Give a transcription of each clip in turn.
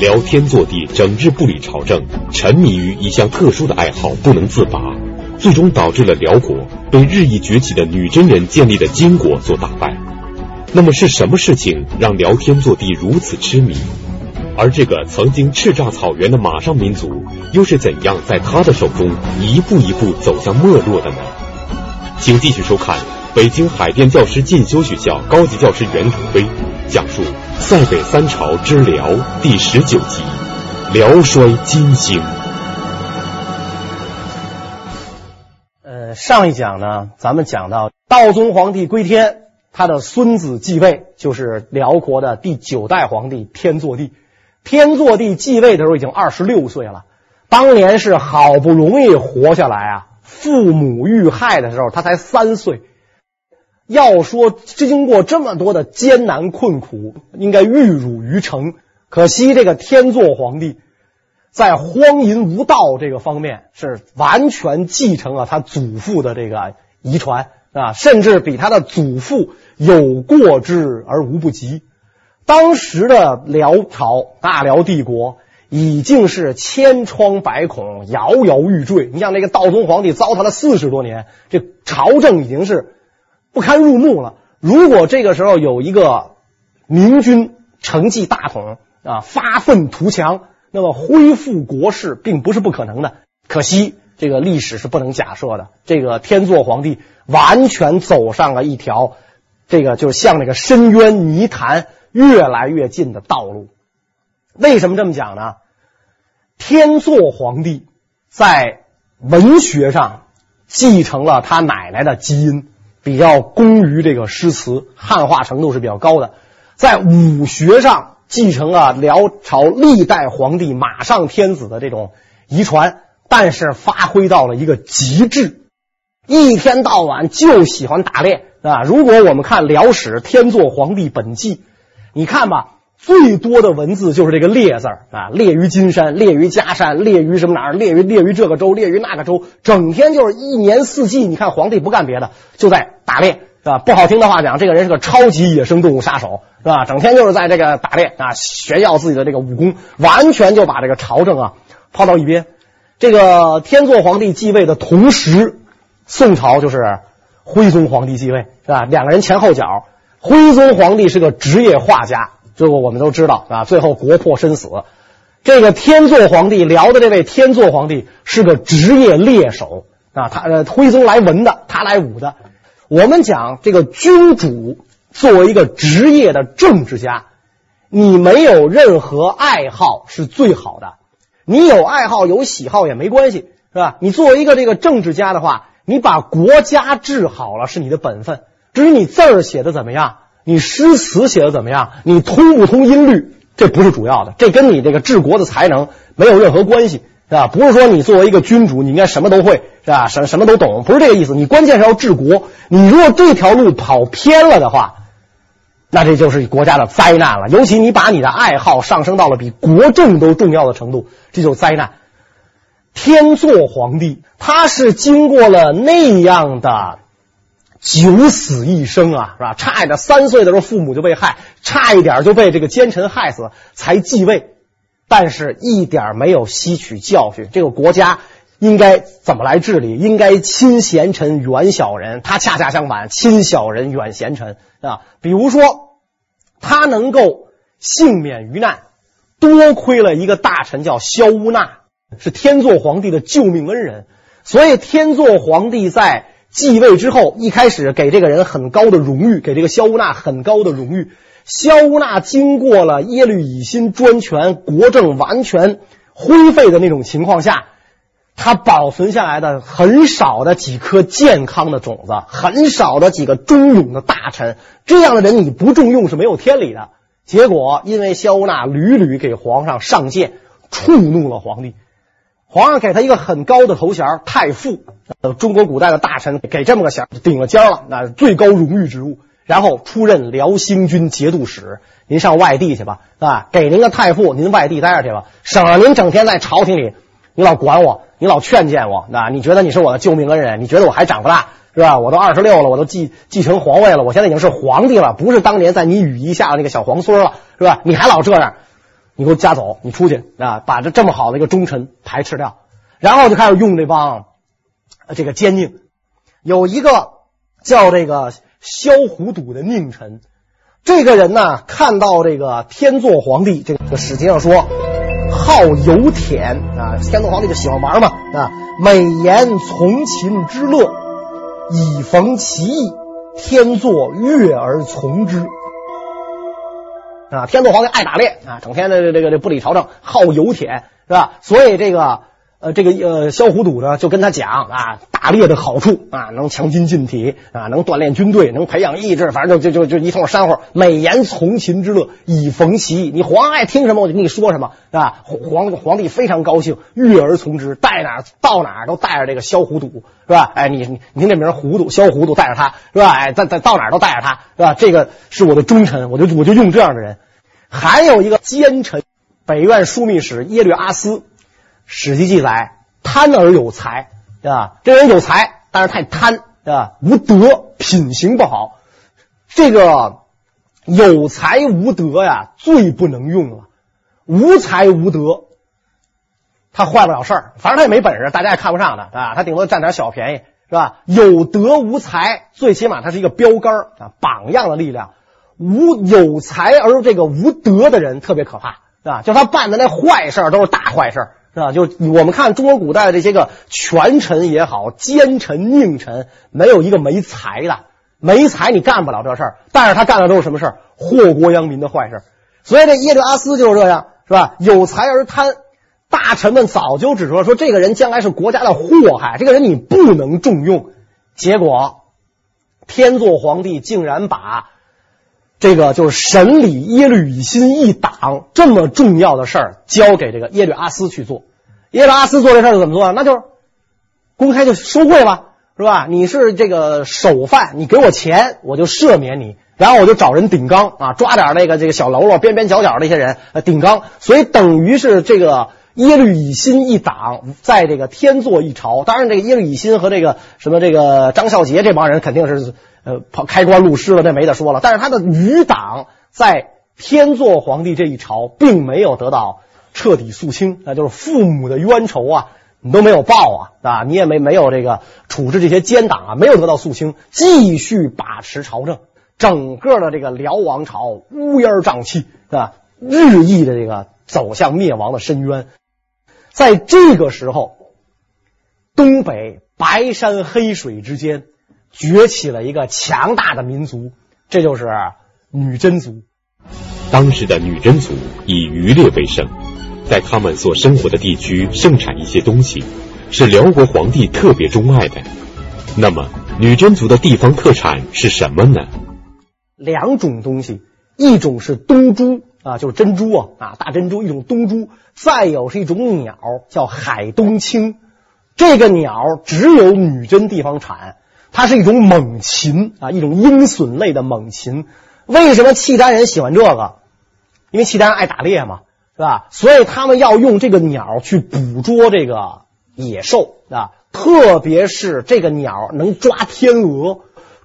辽天祚帝整日不理朝政，沉迷于一项特殊的爱好，不能自拔，最终导致了辽国被日益崛起的女真人建立的金国所打败。那么是什么事情让辽天祚帝如此痴迷？而这个曾经叱咤草原的马上民族，又是怎样在他的手中一步一步走向没落的呢？请继续收看北京海淀教师进修学校高级教师袁腾飞讲述《塞北三朝之辽》第十九集《辽衰金兴》。呃，上一讲呢，咱们讲到道宗皇帝归天，他的孙子继位，就是辽国的第九代皇帝天祚帝。天祚帝继位的时候已经二十六岁了，当年是好不容易活下来啊。父母遇害的时候，他才三岁。要说经过这么多的艰难困苦，应该玉汝于成。可惜这个天祚皇帝在荒淫无道这个方面是完全继承了他祖父的这个遗传啊，甚至比他的祖父有过之而无不及。当时的辽朝大辽帝国。已经是千疮百孔，摇摇欲坠。你像那个道宗皇帝糟蹋了四十多年，这朝政已经是不堪入目了。如果这个时候有一个明君承继大统啊，发愤图强，那么恢复国势并不是不可能的。可惜这个历史是不能假设的。这个天祚皇帝完全走上了一条这个就是向那个深渊泥潭越来越近的道路。为什么这么讲呢？天祚皇帝在文学上继承了他奶奶的基因，比较工于这个诗词，汉化程度是比较高的。在武学上继承了辽朝历代皇帝马上天子的这种遗传，但是发挥到了一个极致，一天到晚就喜欢打猎啊！如果我们看《辽史·天祚皇帝本纪》，你看吧。最多的文字就是这个猎字啊，猎于金山，猎于嘉山，猎于什么哪儿，猎于猎于这个州，猎于那个州，整天就是一年四季。你看皇帝不干别的，就在打猎，是吧？不好听的话讲，这个人是个超级野生动物杀手，是吧？整天就是在这个打猎啊，炫耀自己的这个武功，完全就把这个朝政啊抛到一边。这个天祚皇帝继位的同时，宋朝就是徽宗皇帝继位，是吧？两个人前后脚，徽宗皇帝是个职业画家。这个我们都知道啊，最后国破身死。这个天祚皇帝辽的这位天祚皇帝是个职业猎手啊，他呃徽宗来文的，他来武的。我们讲这个君主作为一个职业的政治家，你没有任何爱好是最好的。你有爱好有喜好也没关系，是吧？你作为一个这个政治家的话，你把国家治好了是你的本分。至于你字儿写的怎么样？你诗词写的怎么样？你通不通音律？这不是主要的，这跟你这个治国的才能没有任何关系，是吧？不是说你作为一个君主，你应该什么都会，是吧？什什么都懂，不是这个意思。你关键是要治国。你如果这条路跑偏了的话，那这就是国家的灾难了。尤其你把你的爱好上升到了比国政都重要的程度，这就是灾难。天作皇帝他是经过了那样的。九死一生啊，是吧？差一点三岁的时候父母就被害，差一点就被这个奸臣害死，才继位，但是一点没有吸取教训。这个国家应该怎么来治理？应该亲贤臣，远小人。他恰恰相反，亲小人，远贤臣啊。比如说，他能够幸免于难，多亏了一个大臣叫萧乌纳，是天祚皇帝的救命恩人。所以天祚皇帝在。继位之后，一开始给这个人很高的荣誉，给这个萧乌纳很高的荣誉。萧乌纳经过了耶律乙辛专权，国政完全灰废的那种情况下，他保存下来的很少的几颗健康的种子，很少的几个忠勇的大臣，这样的人你不重用是没有天理的。结果因为萧乌纳屡屡给皇上上谏，触怒了皇帝。皇上给他一个很高的头衔，太傅。呃，中国古代的大臣给这么个衔，顶了尖了，那最高荣誉职务。然后出任辽兴军节度使，您上外地去吧，啊，给您个太傅，您外地待着去吧，省得您整天在朝廷里，你老管我，你老劝谏我，那你觉得你是我的救命恩人？你觉得我还长不大是吧？我都二十六了，我都继继承皇位了，我现在已经是皇帝了，不是当年在你羽翼下的那个小皇孙了，是吧？你还老这样。你给我夹走，你出去啊，把这这么好的一个忠臣排斥掉，然后就开始用这帮这个奸佞，有一个叫这个萧虎笃的佞臣，这个人呢，看到这个天祚皇帝这个史籍上说好游忝啊，天祚皇帝就喜欢玩嘛啊，美言从秦之乐，以逢其意，天祚悦而从之。啊，天祚皇帝爱打猎啊，整天的这个这不理朝政，好油田，是吧？所以这个呃这个呃萧虎笃呢就跟他讲啊，打猎的好处啊，能强筋进体啊，能锻炼军队，能培养意志，反正就就就就一通煽乎，美言从秦之乐，以逢其意。你皇爱听什么，我就跟你说什么，是吧？皇皇帝非常高兴，悦而从之，带哪到哪都带着这个萧虎笃，是吧？哎，你你听这名糊涂，萧虎笃带着他，是吧？哎，在在到哪都带着他，是吧？这个是我的忠臣，我就我就用这样的人。还有一个奸臣，北院枢密使耶律阿斯，史记记载贪而有才，对吧？这人有才，但是太贪，对吧？无德，品行不好。这个有才无德呀，最不能用了。无才无德，他坏不了事儿，反正他也没本事，大家也看不上他，啊，他顶多占点小便宜，是吧？有德无才，最起码他是一个标杆啊，榜样的力量。无有才而这个无德的人特别可怕，是吧？就他办的那坏事都是大坏事，是吧？就我们看中国古代的这些个权臣也好，奸臣佞臣，没有一个没才的，没才你干不了这事儿。但是他干的都是什么事儿？祸国殃民的坏事。所以这耶律阿斯就是这样，是吧？有才而贪，大臣们早就指出了说，这个人将来是国家的祸害，这个人你不能重用。结果天祚皇帝竟然把。这个就是审理耶律乙辛一党这么重要的事儿，交给这个耶律阿斯去做。耶律阿斯做这事儿怎么做？那就是公开就收贿了，是吧？你是这个首犯，你给我钱，我就赦免你，然后我就找人顶缸啊，抓点那个这个小喽啰、边边角角的一些人顶缸。所以等于是这个耶律乙辛一党在这个天作一朝。当然，这个耶律乙辛和这个什么这个张孝杰这帮人肯定是。呃，跑开棺录尸了，这没得说了。但是他的余党在天祚皇帝这一朝，并没有得到彻底肃清，那就是父母的冤仇啊，你都没有报啊，啊，你也没没有这个处置这些奸党啊，没有得到肃清，继续把持朝政，整个的这个辽王朝乌烟瘴气，是吧？日益的这个走向灭亡的深渊。在这个时候，东北白山黑水之间。崛起了一个强大的民族，这就是女真族。当时的女真族以渔猎为生，在他们所生活的地区盛产一些东西，是辽国皇帝特别钟爱的。那么，女真族的地方特产是什么呢？两种东西，一种是东珠啊，就是珍珠啊啊，大珍珠，一种东珠；再有是一种鸟，叫海东青。这个鸟只有女真地方产。它是一种猛禽啊，一种鹰隼类的猛禽。为什么契丹人喜欢这个？因为契丹爱打猎嘛，是吧？所以他们要用这个鸟去捕捉这个野兽啊，特别是这个鸟能抓天鹅，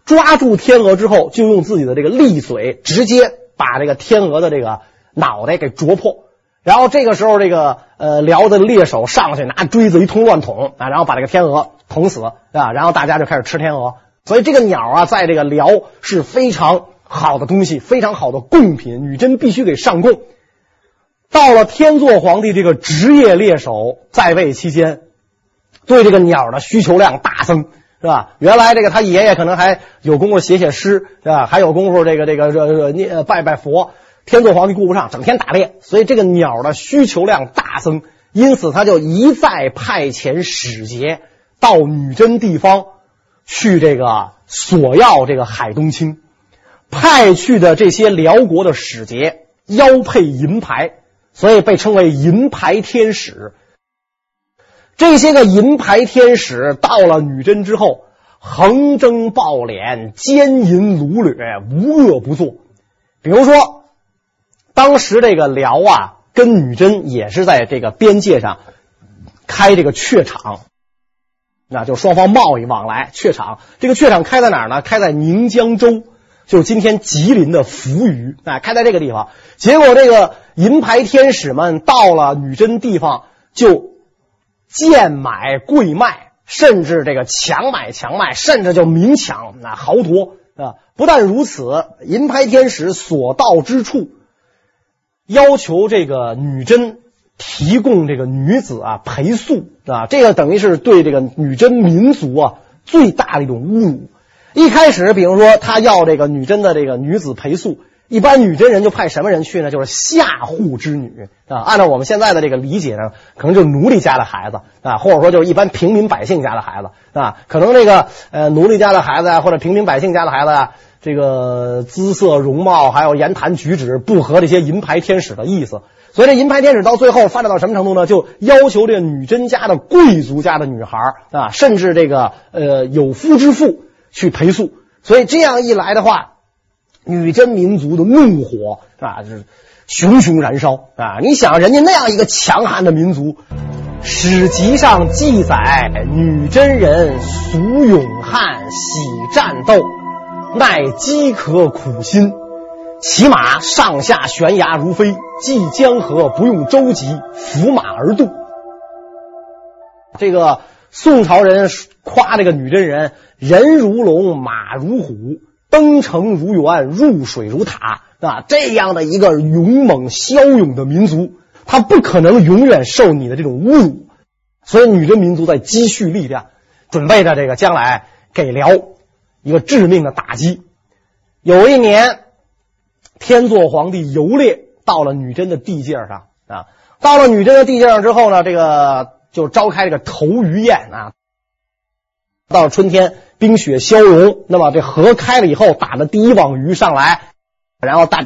抓住天鹅之后，就用自己的这个利嘴直接把这个天鹅的这个脑袋给啄破。然后这个时候，这个呃辽的猎手上去拿锥子一通乱捅啊，然后把这个天鹅捅死啊，然后大家就开始吃天鹅。所以这个鸟啊，在这个辽是非常好的东西，非常好的贡品，女真必须给上贡。到了天祚皇帝这个职业猎手在位期间，对这个鸟的需求量大增，是吧？原来这个他爷爷可能还有功夫写写诗，是吧？还有功夫这个这个这念拜拜佛。天祚皇帝顾不上，整天打猎，所以这个鸟的需求量大增，因此他就一再派遣使节到女真地方去这个索要这个海东青，派去的这些辽国的使节腰佩银牌，所以被称为银牌天使。这些个银牌天使到了女真之后，横征暴敛，奸淫掳掠，无恶不作。比如说。当时这个辽啊，跟女真也是在这个边界上开这个榷场，那就双方贸易往来。榷场这个榷场开在哪儿呢？开在宁江州。就是今天吉林的扶余，哎，开在这个地方。结果这个银牌天使们到了女真地方，就贱买贵卖，甚至这个强买强卖，甚至就明抢啊豪夺啊！不但如此，银牌天使所到之处，要求这个女真提供这个女子啊陪宿啊，这个等于是对这个女真民族啊最大的一种侮辱。一开始，比如说他要这个女真的这个女子陪宿，一般女真人就派什么人去呢？就是下户之女啊。按照我们现在的这个理解呢，可能就是奴隶家的孩子啊，或者说就是一般平民百姓家的孩子啊。可能这个呃奴隶家的孩子啊，或者平民百姓家的孩子啊，这个姿色容貌还有言谈举止不合这些银牌天使的意思，所以这银牌天使到最后发展到什么程度呢？就要求这个女真家的贵族家的女孩啊，甚至这个呃有夫之妇。去陪宿，所以这样一来的话，女真民族的怒火啊，是熊熊燃烧啊！你想，人家那样一个强悍的民族，史籍上记载，女真人俗勇悍，喜战斗，耐饥渴苦心，骑马上下悬崖如飞，济江河不用舟楫，扶马而渡。这个宋朝人夸这个女真人。人如龙，马如虎，登城如猿，入水如塔啊！这样的一个勇猛骁勇的民族，他不可能永远受你的这种侮辱。所以，女真民族在积蓄力量，准备着这个将来给辽一个致命的打击。有一年，天祚皇帝游猎到了女真的地界上啊，到了女真的地界上之后呢，这个就召开这个投鱼宴啊。到了春天。冰雪消融，那么这河开了以后，打的第一网鱼上来，然后大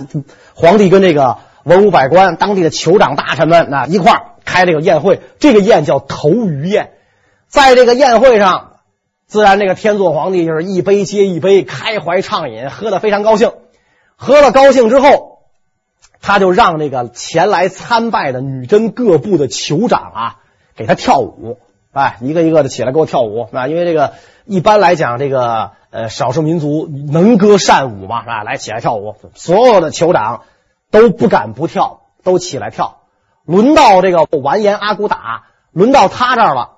皇帝跟这个文武百官、当地的酋长大臣们啊一块儿开这个宴会，这个宴叫投鱼宴。在这个宴会上，自然这个天祚皇帝就是一杯接一杯，开怀畅饮，喝得非常高兴。喝了高兴之后，他就让这个前来参拜的女真各部的酋长啊，给他跳舞，哎，一个一个的起来给我跳舞啊，因为这个。一般来讲，这个呃少数民族能歌善舞嘛，是吧？来起来跳舞，所有的酋长都不敢不跳，都起来跳。轮到这个完颜阿骨打，轮到他这儿了。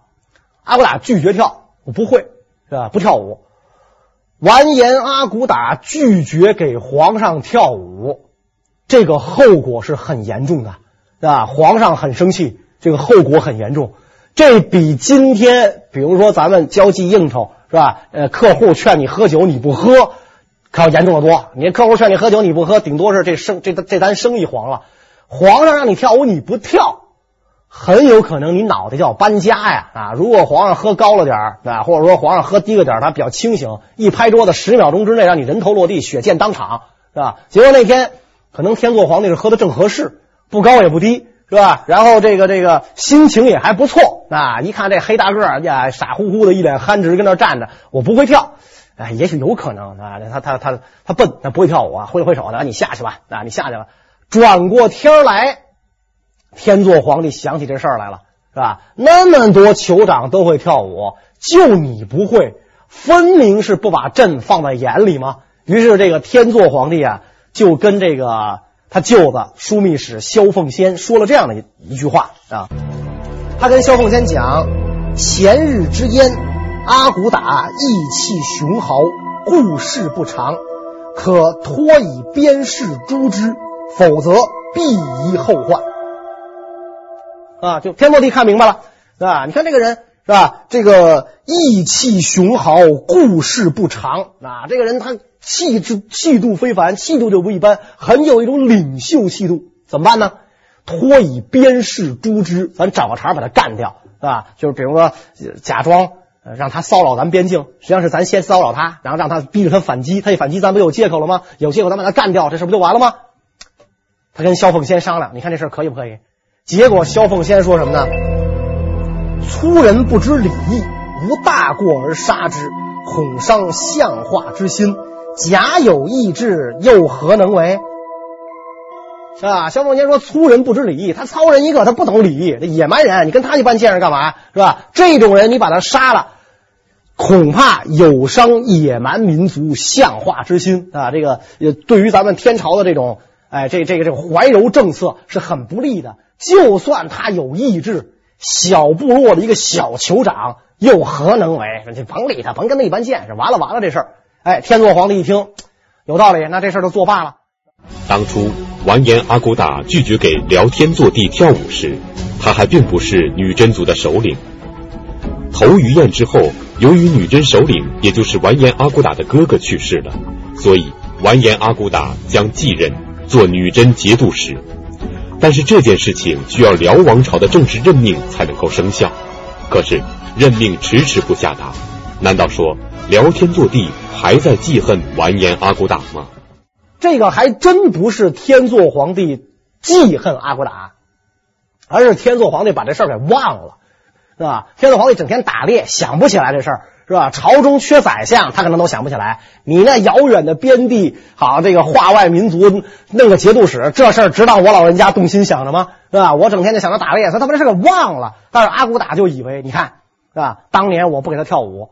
阿骨打拒绝跳，我不会，是吧？不跳舞。完颜阿骨打拒绝给皇上跳舞，这个后果是很严重的，是吧？皇上很生气，这个后果很严重。这比今天，比如说咱们交际应酬。是吧？呃，客户劝你喝酒，你不喝，可要严重的多。你客户劝你喝酒，你不喝，顶多是这生这这单生意黄了。皇上让你跳舞，你不跳，很有可能你脑袋就要搬家呀！啊，如果皇上喝高了点啊，或者说皇上喝低了点，他比较清醒，一拍桌子，十秒钟之内让你人头落地，血溅当场，是吧？结果那天可能天作皇帝是喝的正合适，不高也不低。是吧？然后这个这个心情也还不错啊！一看这黑大个儿呀，傻乎乎的一脸憨直跟那站着，我不会跳，哎，也许有可能啊，他他他他笨，他不会跳舞啊，挥了挥手的，你下去吧，啊，你下去吧。转过天来，天祚皇帝想起这事儿来了，是吧？那么多酋长都会跳舞，就你不会，分明是不把朕放在眼里吗？于是这个天祚皇帝啊，就跟这个。他舅子枢密使萧凤仙说了这样的一一句话啊，他跟萧凤仙讲：前日之燕，阿骨打意气雄豪，故事不长，可托以鞭示诛之，否则必遗后患。啊，就天祚帝看明白了，是吧？你看这个人是吧？这个意气雄豪，故事不长啊，这个人他。气质气度非凡，气度就不一般，很有一种领袖气度。怎么办呢？托以鞭示诛之，咱找个茬把他干掉，是吧？就是比如说，假装让他骚扰咱边境，实际上是咱先骚扰他，然后让他逼着他反击，他一反击，咱不有借口了吗？有借口，咱把他干掉，这事不就完了吗？他跟萧凤仙商量，你看这事可以不可以？结果萧凤仙说什么呢？粗人不知礼义，无大过而杀之，恐伤相化之心。假有意志，又何能为？是吧？萧凤仙说：“粗人不知礼义，他糙人一个，他不懂礼义，这野蛮人，你跟他一般见识干嘛？是吧？这种人，你把他杀了，恐怕有伤野蛮民族向化之心啊！这个呃，对于咱们天朝的这种哎，这这个这个怀柔政策是很不利的。就算他有意志，小部落的一个小酋长又何能为？你甭理他，甭跟他一般见识。完了完了，这事儿，哎，天祚皇帝一听有道理，那这事儿就作罢了。当初完颜阿骨打拒绝给辽天祚帝跳舞时，他还并不是女真族的首领。头鱼宴之后，由于女真首领，也就是完颜阿骨打的哥哥去世了，所以完颜阿骨打将继任做女真节度使。但是这件事情需要辽王朝的正式任命才能够生效，可是任命迟迟不下达。难道说辽天祚帝还在记恨完颜阿骨打吗？这个还真不是天祚皇帝记恨阿骨打，而是天祚皇帝把这事儿给忘了。是吧？天祚皇帝整天打猎，想不起来这事儿，是吧？朝中缺宰相，他可能都想不起来。你那遥远的边地，好这个化外民族弄个节度使，这事儿值当我老人家动心想着吗？是吧？我整天就想着打猎，他他把这事给忘了。但是阿骨打就以为，你看，是吧？当年我不给他跳舞，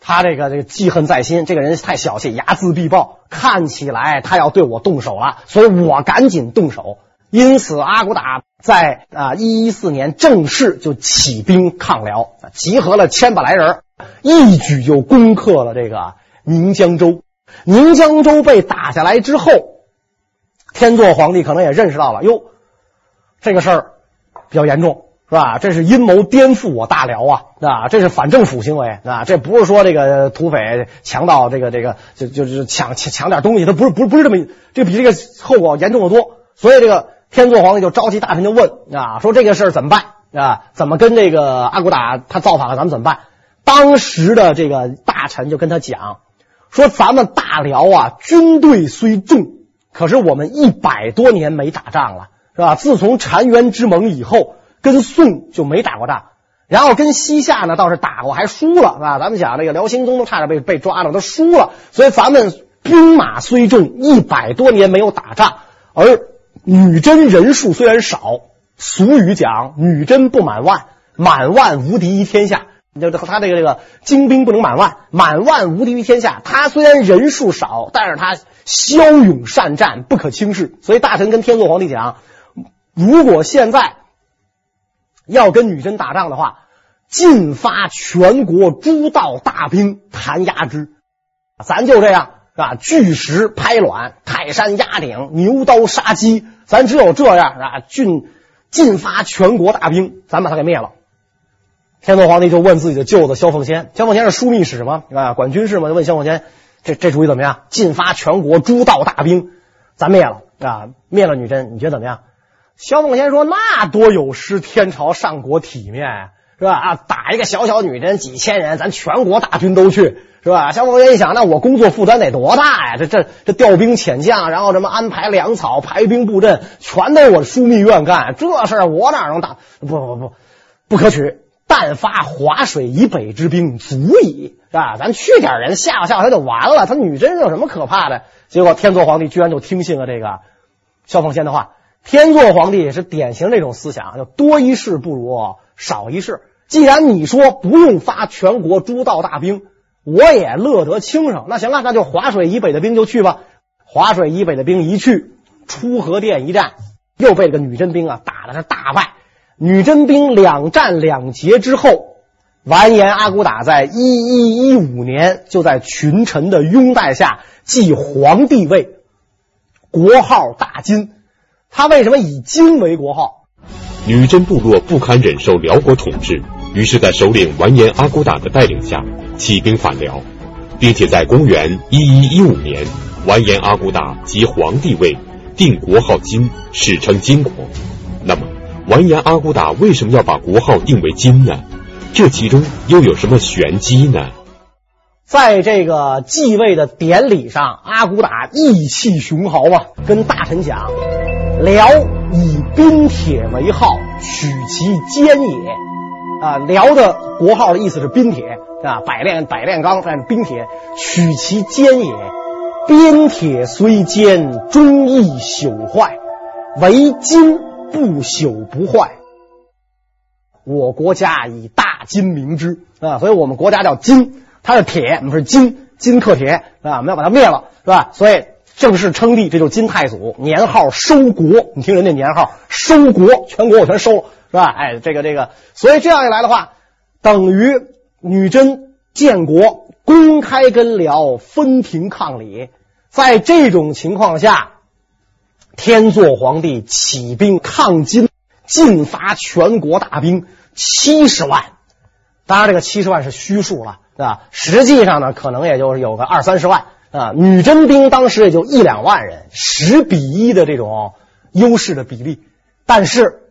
他这个这个记恨在心，这个人太小气，睚眦必报，看起来他要对我动手了，所以我赶紧动手。因此，阿骨打在啊一一四年正式就起兵抗辽，集合了千把来人，一举就攻克了这个宁江州。宁江州被打下来之后，天祚皇帝可能也认识到了，哟，这个事儿比较严重，是吧？这是阴谋颠覆我大辽啊，啊，这是反政府行为啊，这不是说这个土匪强盗这个这个就就是抢抢抢点东西，他不是不是不是这么，这比这个后果严重的多，所以这个。天祚皇帝就召集大臣就问啊，说这个事儿怎么办啊？怎么跟这个阿骨打他造反了，咱们怎么办？当时的这个大臣就跟他讲说，咱们大辽啊，军队虽重，可是我们一百多年没打仗了，是吧？自从澶渊之盟以后，跟宋就没打过仗，然后跟西夏呢倒是打过，还输了啊。咱们讲这个辽兴宗都差点被被抓了，都输了。所以咱们兵马虽重，一百多年没有打仗，而。女真人数虽然少，俗语讲“女真不满万，满万无敌于天下”。就他这个这个精兵不能满万，满万无敌于天下。他虽然人数少，但是他骁勇善战，不可轻视。所以大臣跟天祚皇帝讲：如果现在要跟女真打仗的话，尽发全国诸道大兵，弹压之。咱就这样。是吧？巨石拍卵，泰山压顶，牛刀杀鸡，咱只有这样啊！尽尽发全国大兵，咱把他给灭了。天祚皇帝就问自己的舅子萧凤仙，萧凤仙是枢密使嘛，啊，管军事嘛，就问萧凤仙，这这主意怎么样？进发全国诸道大兵，咱灭了啊！灭了女真，你觉得怎么样？萧凤仙说：“那多有失天朝上国体面，是吧？啊，打一个小小女真几千人，咱全国大军都去。”是吧？萧凤仙一想，那我工作负担得多大呀？这这这调兵遣将，然后什么安排粮草、排兵布阵，全都我枢密院干。这事儿我哪能打？不不不，不可取。但发华水以北之兵足矣，是吧？咱去点人吓唬吓唬他就完了。他女真有什么可怕的？结果天祚皇帝居然就听信了这个萧凤仙的话。天祚皇帝也是典型这种思想，就多一事不如少一事。既然你说不用发全国诸道大兵。我也乐得轻省，那行了，那就华水以北的兵就去吧。华水以北的兵一去，出河店一战，又被这个女真兵啊打的是大败。女真兵两战两捷之后，完颜阿骨打在一一一五年就在群臣的拥戴下继皇帝位，国号大金。他为什么以金为国号？女真部落不堪忍受辽国统治，于是，在首领完颜阿骨打的带领下。起兵反辽，并且在公元一一一五年，完颜阿骨打即皇帝位，定国号金，史称金国。完颜阿骨打为什么要把国号定为金呢？这其中又有什么玄机呢？在这个继位的典礼上，阿骨打意气雄豪啊，跟大臣讲：“辽以宾铁为号，取其坚也。”啊，辽的国号的意思是宾铁。啊，百炼百炼钢，但是宾铁取其坚也。宾铁虽坚，终易朽坏；为金不朽不坏。我国家以大金名之啊，所以我们国家叫金。它是铁，我们是金，金克铁，啊？我们要把它灭了，是吧？所以正式称帝，这就是金太祖，年号收国。你听人家年号收国，全国我全收了，是吧？哎，这个这个，所以这样一来的话，等于女真建国，公开跟辽分庭抗礼。在这种情况下，天祚皇帝起兵抗金，进发全国大兵七十万。当然，这个七十万是虚数了，对吧？实际上呢，可能也就是有个二三十万啊。女真兵当时也就一两万人，十比一的这种优势的比例。但是，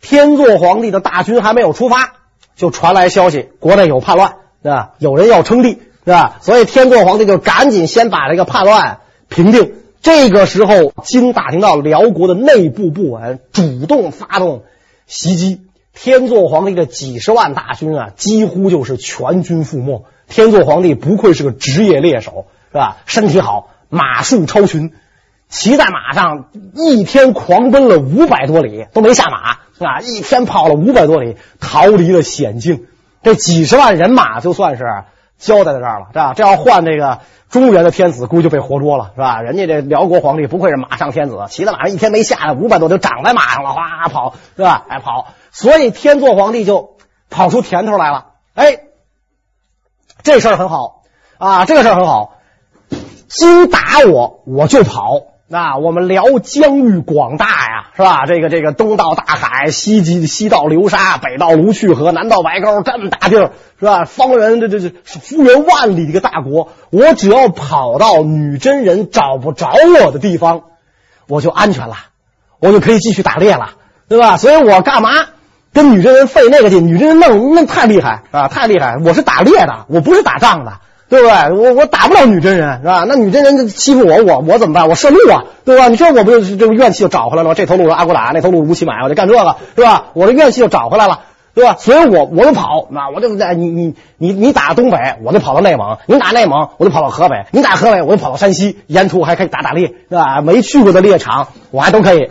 天祚皇帝的大军还没有出发，就传来消息，国内有叛乱，对吧？有人要称帝。是吧？所以天祚皇帝就赶紧先把这个叛乱平定。这个时候，金打听到辽国的内部不稳，主动发动袭击。天祚皇帝的几十万大军啊，几乎就是全军覆没。天祚皇帝不愧是个职业猎手，是吧？身体好，马术超群，骑在马上一天狂奔了五百多里，都没下马，是吧？一天跑了五百多里，逃离了险境。这几十万人马就算是。交代在这儿了，是吧？这要换这个中原的天子，估计就被活捉了，是吧？人家这辽国皇帝不愧是马上天子，骑在马上一天没下来，五百多就长在马上了，哗跑，是吧？哎跑，所以天祚皇帝就跑出甜头来了。哎，这事儿很好啊，这个事儿很好。金打我，我就跑。那我们辽疆域广大呀，是吧？这个这个东到大海，西及西到流沙，北到卢去河，南到白沟，这么大地儿，是吧？方圆这这这幅员万里的一个大国，我只要跑到女真人找不着我的地方，我就安全了，我就可以继续打猎了，对吧？所以我干嘛跟女真人费那个劲？女真人弄那太厉害啊，太厉害！我是打猎的，我不是打仗的。对不对？我我打不了女真人是吧？那女真人欺负我，我我怎么办？我射鹿啊，对吧？你说我不就这个怨气就找回来了吗？这头鹿是阿骨打，那头鹿是吴乞买，我就干这个，是吧？我的怨气就找回来了，对吧？所以我我就跑，那我就在你你你你打东北，我就跑到内蒙；你打内蒙，我就跑到河北；你打河北，我就跑到山西。沿途还可以打打猎，是吧？没去过的猎场，我还都可以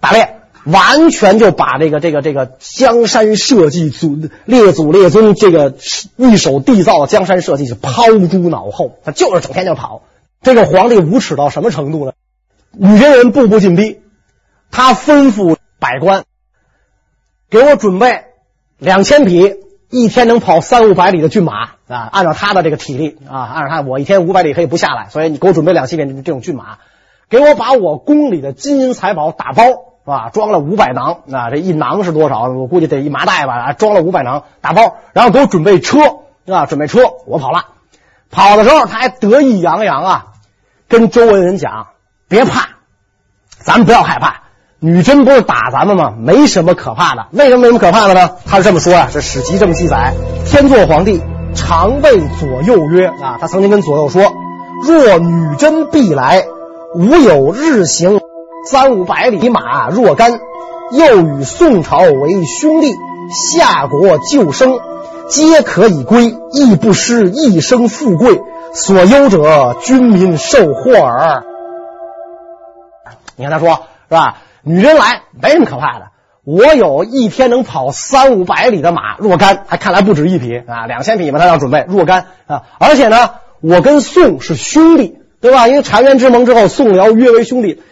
打猎。完全就把这个这个这个江山社稷祖列祖列宗这个一手缔造的江山社稷是抛诸脑后，他就是整天就跑。这个皇帝无耻到什么程度呢？女真人步步进逼，他吩咐百官给我准备两千匹，一天能跑三五百里的骏马啊！按照他的这个体力啊，按照他我一天五百里可以不下来，所以你给我准备两千匹这种骏马，给我把我宫里的金银财宝打包。是吧？装了五百囊，啊，这一囊是多少？我估计得一麻袋吧。啊装了五百囊，打包，然后给我准备车，啊，准备车，我跑了。跑的时候他还得意洋洋啊，跟周围人讲：“别怕，咱们不要害怕，女真不是打咱们吗？没什么可怕的。为什么没什么可怕的呢？他是这么说呀、啊，这史籍这么记载：天祚皇帝常谓左右曰啊，他曾经跟左右说：若女真必来，吾有日行。”三五百里马若干，又与宋朝为兄弟，夏国旧生，皆可以归，亦不失一生富贵。所忧者，军民受祸耳。你看他说是吧？女真来没什么可怕的，我有一天能跑三五百里的马若干，还看来不止一匹啊，两千匹嘛，他要准备若干啊。而且呢，我跟宋是兄弟，对吧？因为澶渊之盟之后，宋辽约为兄弟。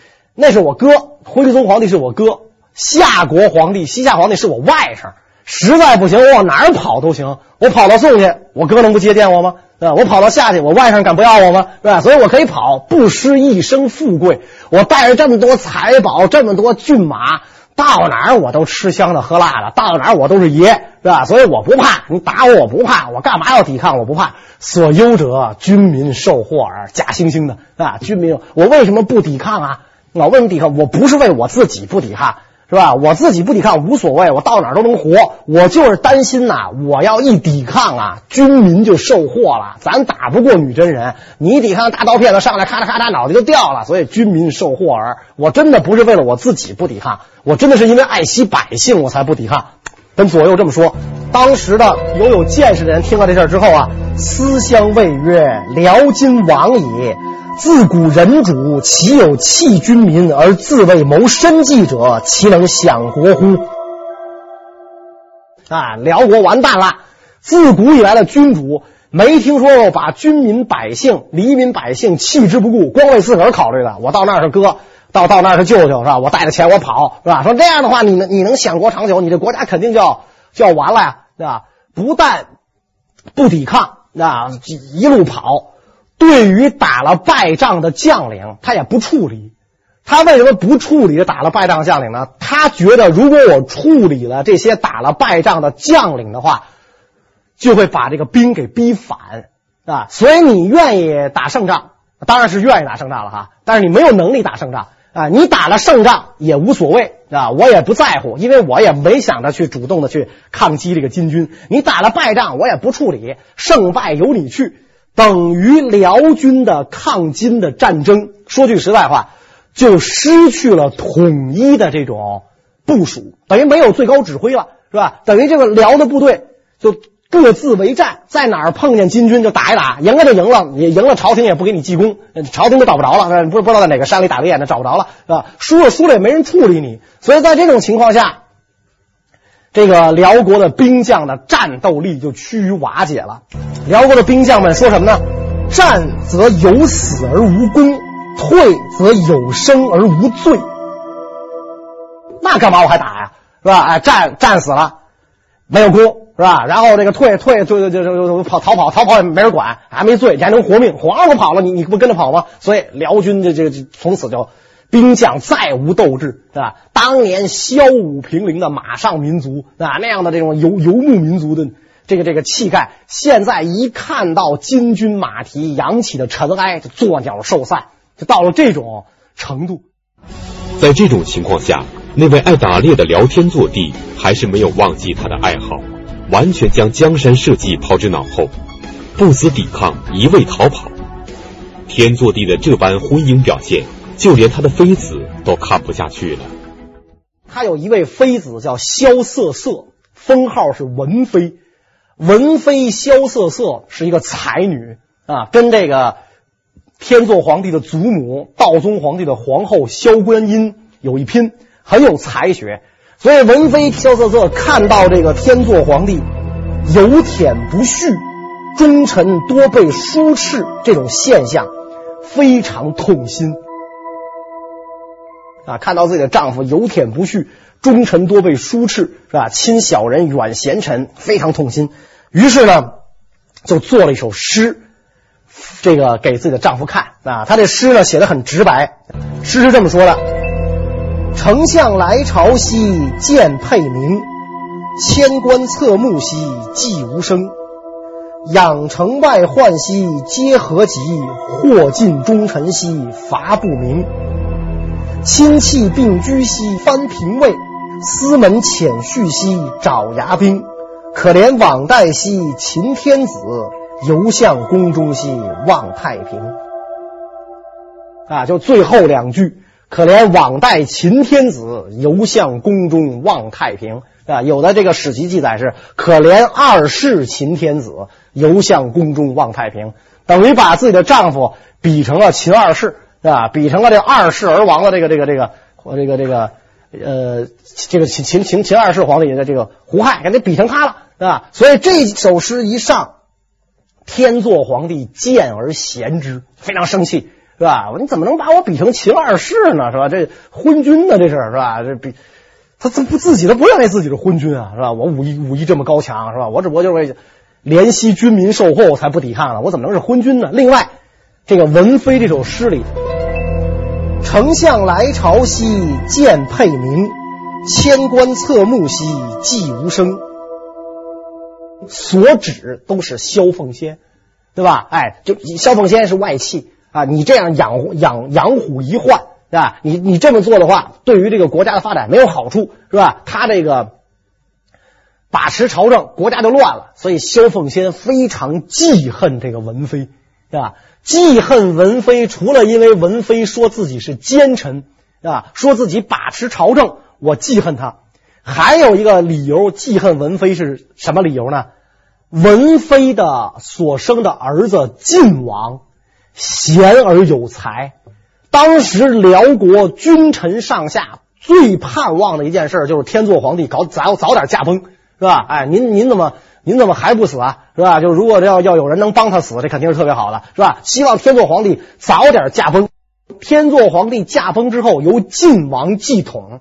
那是我哥，徽宗皇帝是我哥，夏国皇帝、西夏皇帝是我外甥。实在不行，我往哪儿跑都行。我跑到宋去，我哥能不接见我吗？对吧？我跑到夏去，我外甥敢不要我吗？对吧？所以我可以跑，不失一生富贵。我带着这么多财宝，这么多骏马，到哪儿我都吃香的喝辣的，到哪儿我都是爷，是吧？所以我不怕你打我，我不怕。我干嘛要抵抗？我不怕。所忧者，军民受祸耳。假惺惺的啊，军民，我为什么不抵抗啊？我为什么抵抗？我不是为我自己不抵抗，是吧？我自己不抵抗无所谓，我到哪儿都能活。我就是担心呐、我要一抵抗啊，军民就受祸了。咱打不过女真人，你抵抗，大刀片子上来，咔嚓咔嚓，脑袋就掉了。所以军民受祸而。我真的不是为了我自己不抵抗，我真的是因为爱惜百姓，我才不抵抗。跟左右这么说，当时的有有见识的人听了这事儿之后啊，思相谓曰：“辽今亡矣。”自古人主岂有弃君民而自为谋生计者？岂能享国乎？啊，辽国完蛋了！自古以来的君主没听说过把军民百姓、黎民百姓弃之不顾，光为自个儿考虑的。我到那儿是哥，到到那儿是舅舅，是吧？我带着钱我跑，是吧？说这样的话，你能你能享国长久，你这国家肯定就要就要完了呀，对吧？不但不抵抗，那一路跑，对于打了败仗的将领，他也不处理。他为什么不处理打了败仗将领呢？他觉得，如果我处理了这些打了败仗的将领的话，就会把这个兵给逼反啊。所以你愿意打胜仗，当然是愿意打胜仗了哈。但是你没有能力打胜仗啊，你打了胜仗也无所谓啊，我也不在乎，因为我也没想着去主动的去抗击这个金军。你打了败仗，我也不处理，胜败由你去，等于辽军的抗金的战争。说句实在话。就失去了统一的这种部署，等于没有最高指挥了，是吧？等于这个辽的部队就各自为战，在哪儿碰见金军就打一打，赢了就赢了，你赢了朝廷也不给你记功，朝廷都找不着了，不不知道在哪个山里打个眼的找不着了，是吧？输了输了也没人处理你，所以在这种情况下，这个辽国的兵将的战斗力就趋于瓦解了。辽国的兵将们说什么呢？战则有死而无功。退则有生而无罪，那干嘛我还打呀？是吧？哎，战战死了，没有功，是吧？然后这个退退就就就就跑逃跑逃跑也没人管，还没罪，还能活命？皇上都跑了，你你不跟着跑吗？所以辽军这这从此就兵将再无斗志，是吧？当年骁武平陵的马上民族啊，那样的这种游游牧民族的这个这个气概，现在一看到金军马蹄扬起的尘埃，就作鸟兽散。就到了这种程度，在这种情况下，那位爱打猎的辽天祚帝还是没有忘记他的爱好，完全将江山社稷抛之脑后，不思抵抗，一味逃跑。天祚帝的这般昏庸表现，就连他的妃子都看不下去了。他有一位妃子叫萧瑟瑟，封号是文妃。文妃萧瑟瑟是一个才女啊，跟这个。天祚皇帝的祖母，道宗皇帝的皇后萧观音有一拼，很有才学，所以文妃萧瑟瑟看到这个天祚皇帝有舔不恤，忠臣多被疏斥这种现象，非常痛心啊！看到自己的丈夫有舔不恤，忠臣多被疏斥，是吧？亲小人远贤臣，非常痛心。于是呢，就做了一首诗。这个给自己的丈夫看啊，他这诗呢写的很直白，诗是这么说的：丞相来朝兮见佩明，千官侧目兮寂无声。养成外患兮皆何急，祸尽忠臣兮伐不明。亲戚并居兮翻平卫，司门遣恤兮爪牙兵。可怜往代兮勤天子。犹向宫中兮望太平，啊，就最后两句，可怜往代秦天子，游向宫中望太平，啊，有的这个史籍记载是可怜二世秦天子，游向宫中望太平，等于把自己的丈夫比成了秦二世，啊，比成了这二世而亡的这个这个这个或这个这个呃这个秦秦秦秦二世皇帝的这个胡亥，给他比成他了，啊，所以这首诗一上。天作皇帝见而嫌之，非常生气，是吧？你怎么能把我比成秦二世呢？是吧？这昏君呢？这是是吧？这比他怎不自己都不认为自己是昏君啊？是吧？我武艺武艺这么高强，是吧？我只不过就是怜惜军民受祸才不抵抗了，我怎么能是昏君呢？另外，这个文妃这首诗里，丞相来朝兮见佩明，千官侧目兮寂无声。所指都是萧凤仙，对吧？哎，就萧凤仙是外戚啊，你这样养养养虎遗患，对吧？你你这么做的话，对于这个国家的发展没有好处，是吧？他这个把持朝政，国家就乱了，所以萧凤仙非常记恨这个文妃，对吧？记恨文妃，除了因为文妃说自己是奸臣，啊，说自己把持朝政，我记恨他。还有一个理由记恨文妃是什么理由呢？文妃的所生的儿子晋王贤而有才，当时辽国君臣上下最盼望的一件事就是天祚皇帝搞早早点驾崩，是吧？哎，您您怎么您怎么还不死啊？是吧？就如果要要有人能帮他死，这肯定是特别好的，是吧？希望天祚皇帝早点驾崩。天祚皇帝驾崩之后，由晋王继统。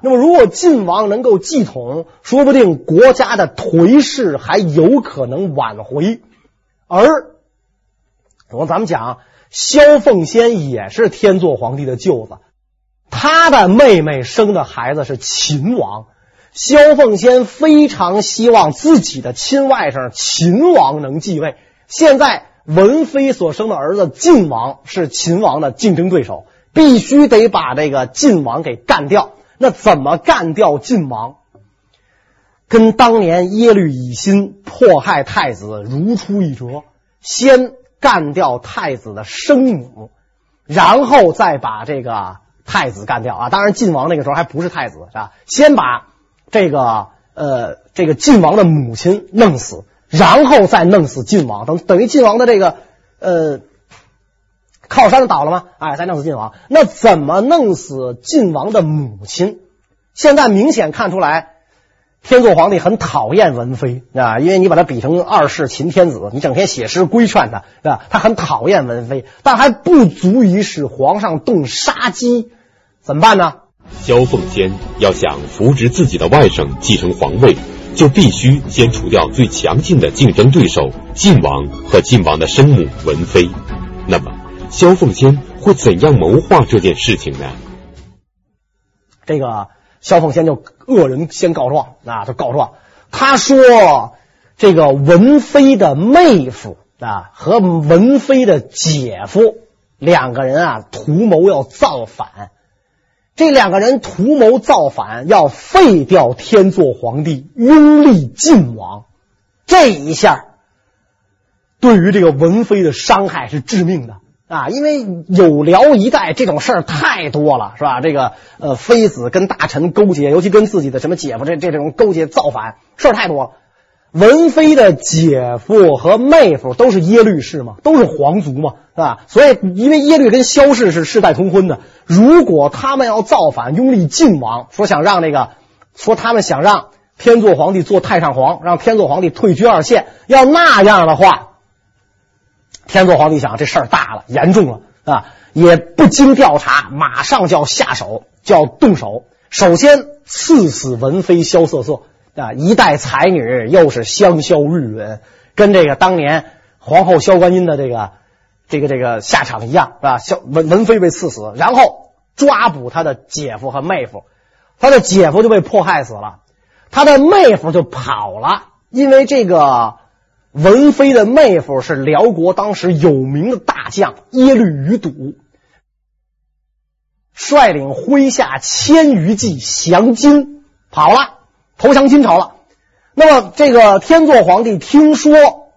那么，如果晋王能够继统，说不定国家的颓势还有可能挽回。而我咱们讲，萧凤仙也是天祚皇帝的舅子，他的妹妹生的孩子是秦王。萧凤仙非常希望自己的亲外甥秦王能继位。现在文妃所生的儿子晋王是秦王的竞争对手，必须得把这个晋王给干掉。那怎么干掉晋王？跟当年耶律乙辛迫害太子如出一辙。先干掉太子的生母，然后再把这个太子干掉啊！当然，晋王那个时候还不是太子，是吧？先把这个呃这个晋王的母亲弄死，然后再弄死晋王，等等于晋王的这个呃靠山倒了吗？哎，再弄死晋王。那怎么弄死晋王的母亲？现在明显看出来，天祚皇帝很讨厌文妃啊，因为你把他比成二世秦天子，你整天写诗规劝他，是吧？他很讨厌文妃，但还不足以使皇上动杀机，怎么办呢？萧凤仙要想扶植自己的外甥继承皇位，就必须先除掉最强劲的竞争对手晋王和晋王的生母文妃。那么，萧凤仙会怎样谋划这件事情呢？这个。萧凤仙就恶人先告状啊，就告状。他说，这个文妃的妹夫啊和文妃的姐夫两个人啊，图谋要造反。这两个人图谋造反，要废掉天祚皇帝，拥立晋王。这一下，对于这个文妃的伤害是致命的。啊，因为有辽一代这种事儿太多了，是吧？这个呃，妃子跟大臣勾结，尤其跟自己的什么姐夫这这这种勾结造反事儿太多了。文妃的姐夫和妹夫都是耶律氏嘛，都是皇族嘛，是吧？所以，因为耶律跟萧氏是世代通婚的，如果他们要造反拥立晋王，说想让那个，说他们想让天祚皇帝做太上皇，让天祚皇帝退居二线，要那样的话。天祚皇帝想，这事儿大了，严重了啊！也不经调查，马上就要下手，就要动手。首先赐死文妃萧瑟瑟啊，一代才女，又是香消玉殒，跟这个当年皇后萧观音的这个这个这个下场一样，是吧？萧文文妃被赐死，然后抓捕他的姐夫和妹夫，他的姐夫就被迫害死了，他的妹夫就跑了，因为这个。文妃的妹夫是辽国当时有名的大将耶律余睹，率领麾下千余骑降金，跑了，投降金朝了。那么，这个天祚皇帝听说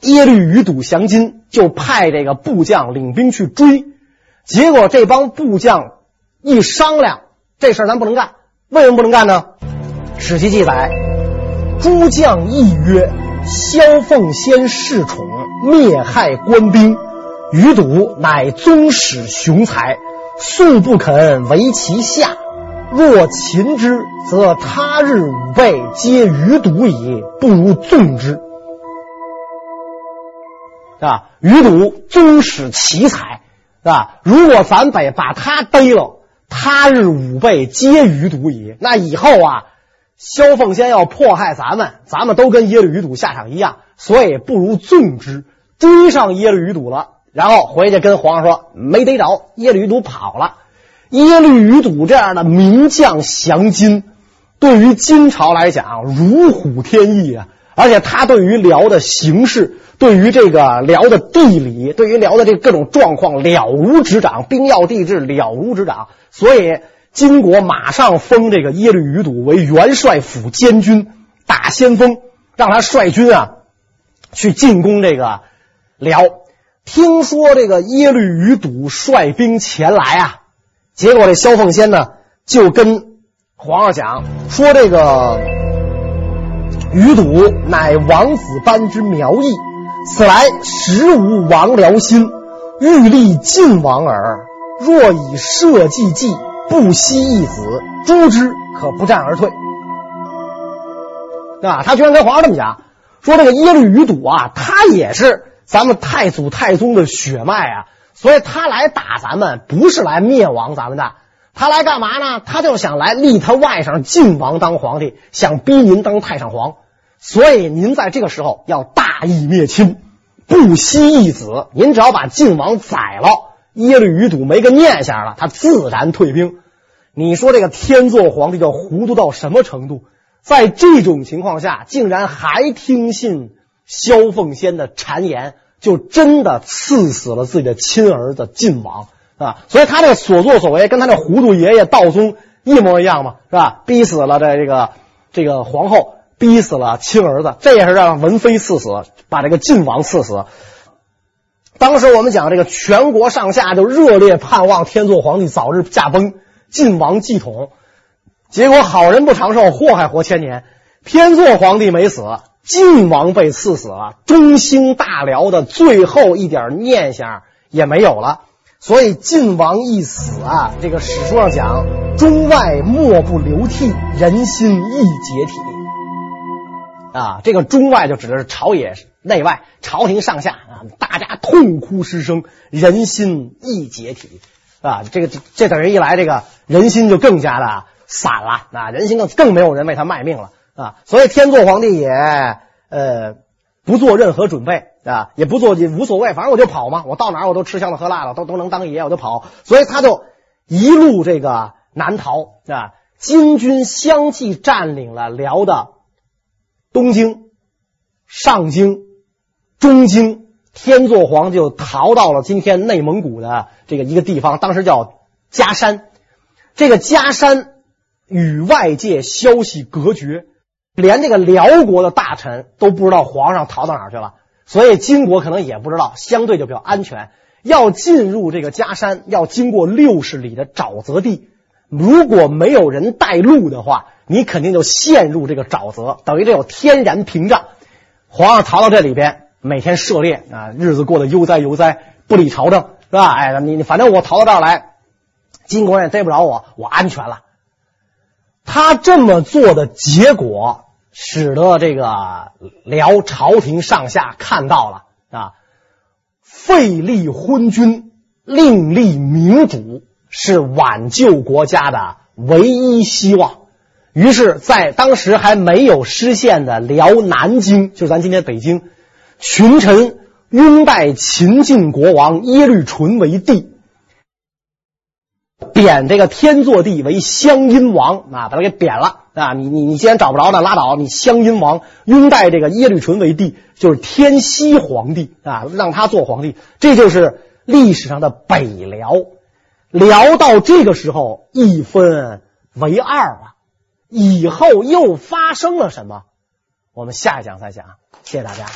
耶律余睹降金，就派这个部将领兵去追。结果这帮部将一商量，这事儿咱不能干。为什么不能干呢？史记记载，诸将议曰。萧凤仙恃宠，灭害官兵，余堵乃宗室雄才，素不肯为其下。若擒之，则他日武备皆余堵矣，不如纵之。啊，余堵宗室奇才，啊，如果咱得把他逮了，他日武备皆余堵矣。那以后啊。萧凤仙要迫害咱们，咱们都跟耶律余堵下场一样，所以不如纵之，追上耶律余堵了，然后回去跟皇上说没逮着，耶律余堵跑了。耶律余堵这样的名将降金，对于金朝来讲如虎添翼啊！而且他对于辽的形势，对于这个辽的地理，对于辽的这各种状况了如指掌，兵要地质了如指掌，所以。金国马上封这个耶律余睹为元帅府监军、大先锋，让他率军啊去进攻这个辽。听说这个耶律余睹率兵前来啊，结果这萧凤仙呢就跟皇上讲说：“这个余睹乃王子班之苗裔，此来实无亡辽心，欲立晋王耳。若以社稷计。”不惜一子，诛之可不战而退。啊，他居然跟皇上这么讲，说这个耶律余睹啊，他也是咱们太祖太宗的血脉啊，所以他来打咱们不是来灭亡咱们的，他来干嘛呢？他就想来立他外甥晋王当皇帝，想逼您当太上皇，所以您在这个时候要大义灭亲，不惜一子，您只要把晋王宰了，耶律余堵没个念想了，他自然退兵。你说这个天祚皇帝就糊涂到什么程度？在这种情况下，竟然还听信萧凤仙的谗言，就真的赐死了自己的亲儿子晋王啊！所以他这个所作所为，跟他这糊涂爷爷道宗一模一样嘛，是吧？逼死了这个这个皇后，逼死了亲儿子，这也是让文妃赐死，把这个晋王赐死。当时我们讲这个全国上下就热烈盼望天祚皇帝早日驾崩。晋王继统，结果好人不长寿，祸害活千年。天祚皇帝没死，晋王被赐死了，中兴大辽的最后一点念想也没有了。所以晋王一死啊，这个史书上讲，中外莫不流涕，人心亦解体。啊，这个中外就指的是朝野内外，朝廷上下啊，大家痛哭失声，人心易解体。啊，这个这等于一来，这个人心就更加的散了啊，人心更更没有人为他卖命了啊，所以天祚皇帝也呃不做任何准备啊，也不做也无所谓，反正我就跑嘛，我到哪儿我都吃香的喝辣的，都都能当爷，我就跑，所以他就一路这个南逃啊，金军相继占领了辽的东京、上京、中京。天祚皇就逃到了今天内蒙古的这个一个地方，当时叫嘉山。这个嘉山与外界消息隔绝，连这个辽国的大臣都不知道皇上逃到哪儿去了，所以金国可能也不知道，相对就比较安全。要进入这个嘉山，要经过六十里的沼泽地，如果没有人带路的话，你肯定就陷入这个沼泽，等于这有天然屏障。皇上逃到这里边。每天狩猎啊，日子过得悠哉悠哉，不理朝政是吧？哎，你你反正我逃到这儿来，金国人也逮不着我，我安全了。他这么做的结果，使得这个辽朝廷上下看到了啊，废立昏君，另立明主，是挽救国家的唯一希望。于是，在当时还没有失陷的辽南京，就咱今天北京。群臣拥戴秦晋国王耶律淳为帝，贬这个天祚帝为襄阴王啊，把他给贬了啊！你你你既然找不着那拉倒，你襄阴王拥戴这个耶律淳为帝，就是天熙皇帝啊，让他做皇帝，这就是历史上的北辽。聊到这个时候一分为二了，以后又发生了什么？我们下一讲再讲。谢谢大家。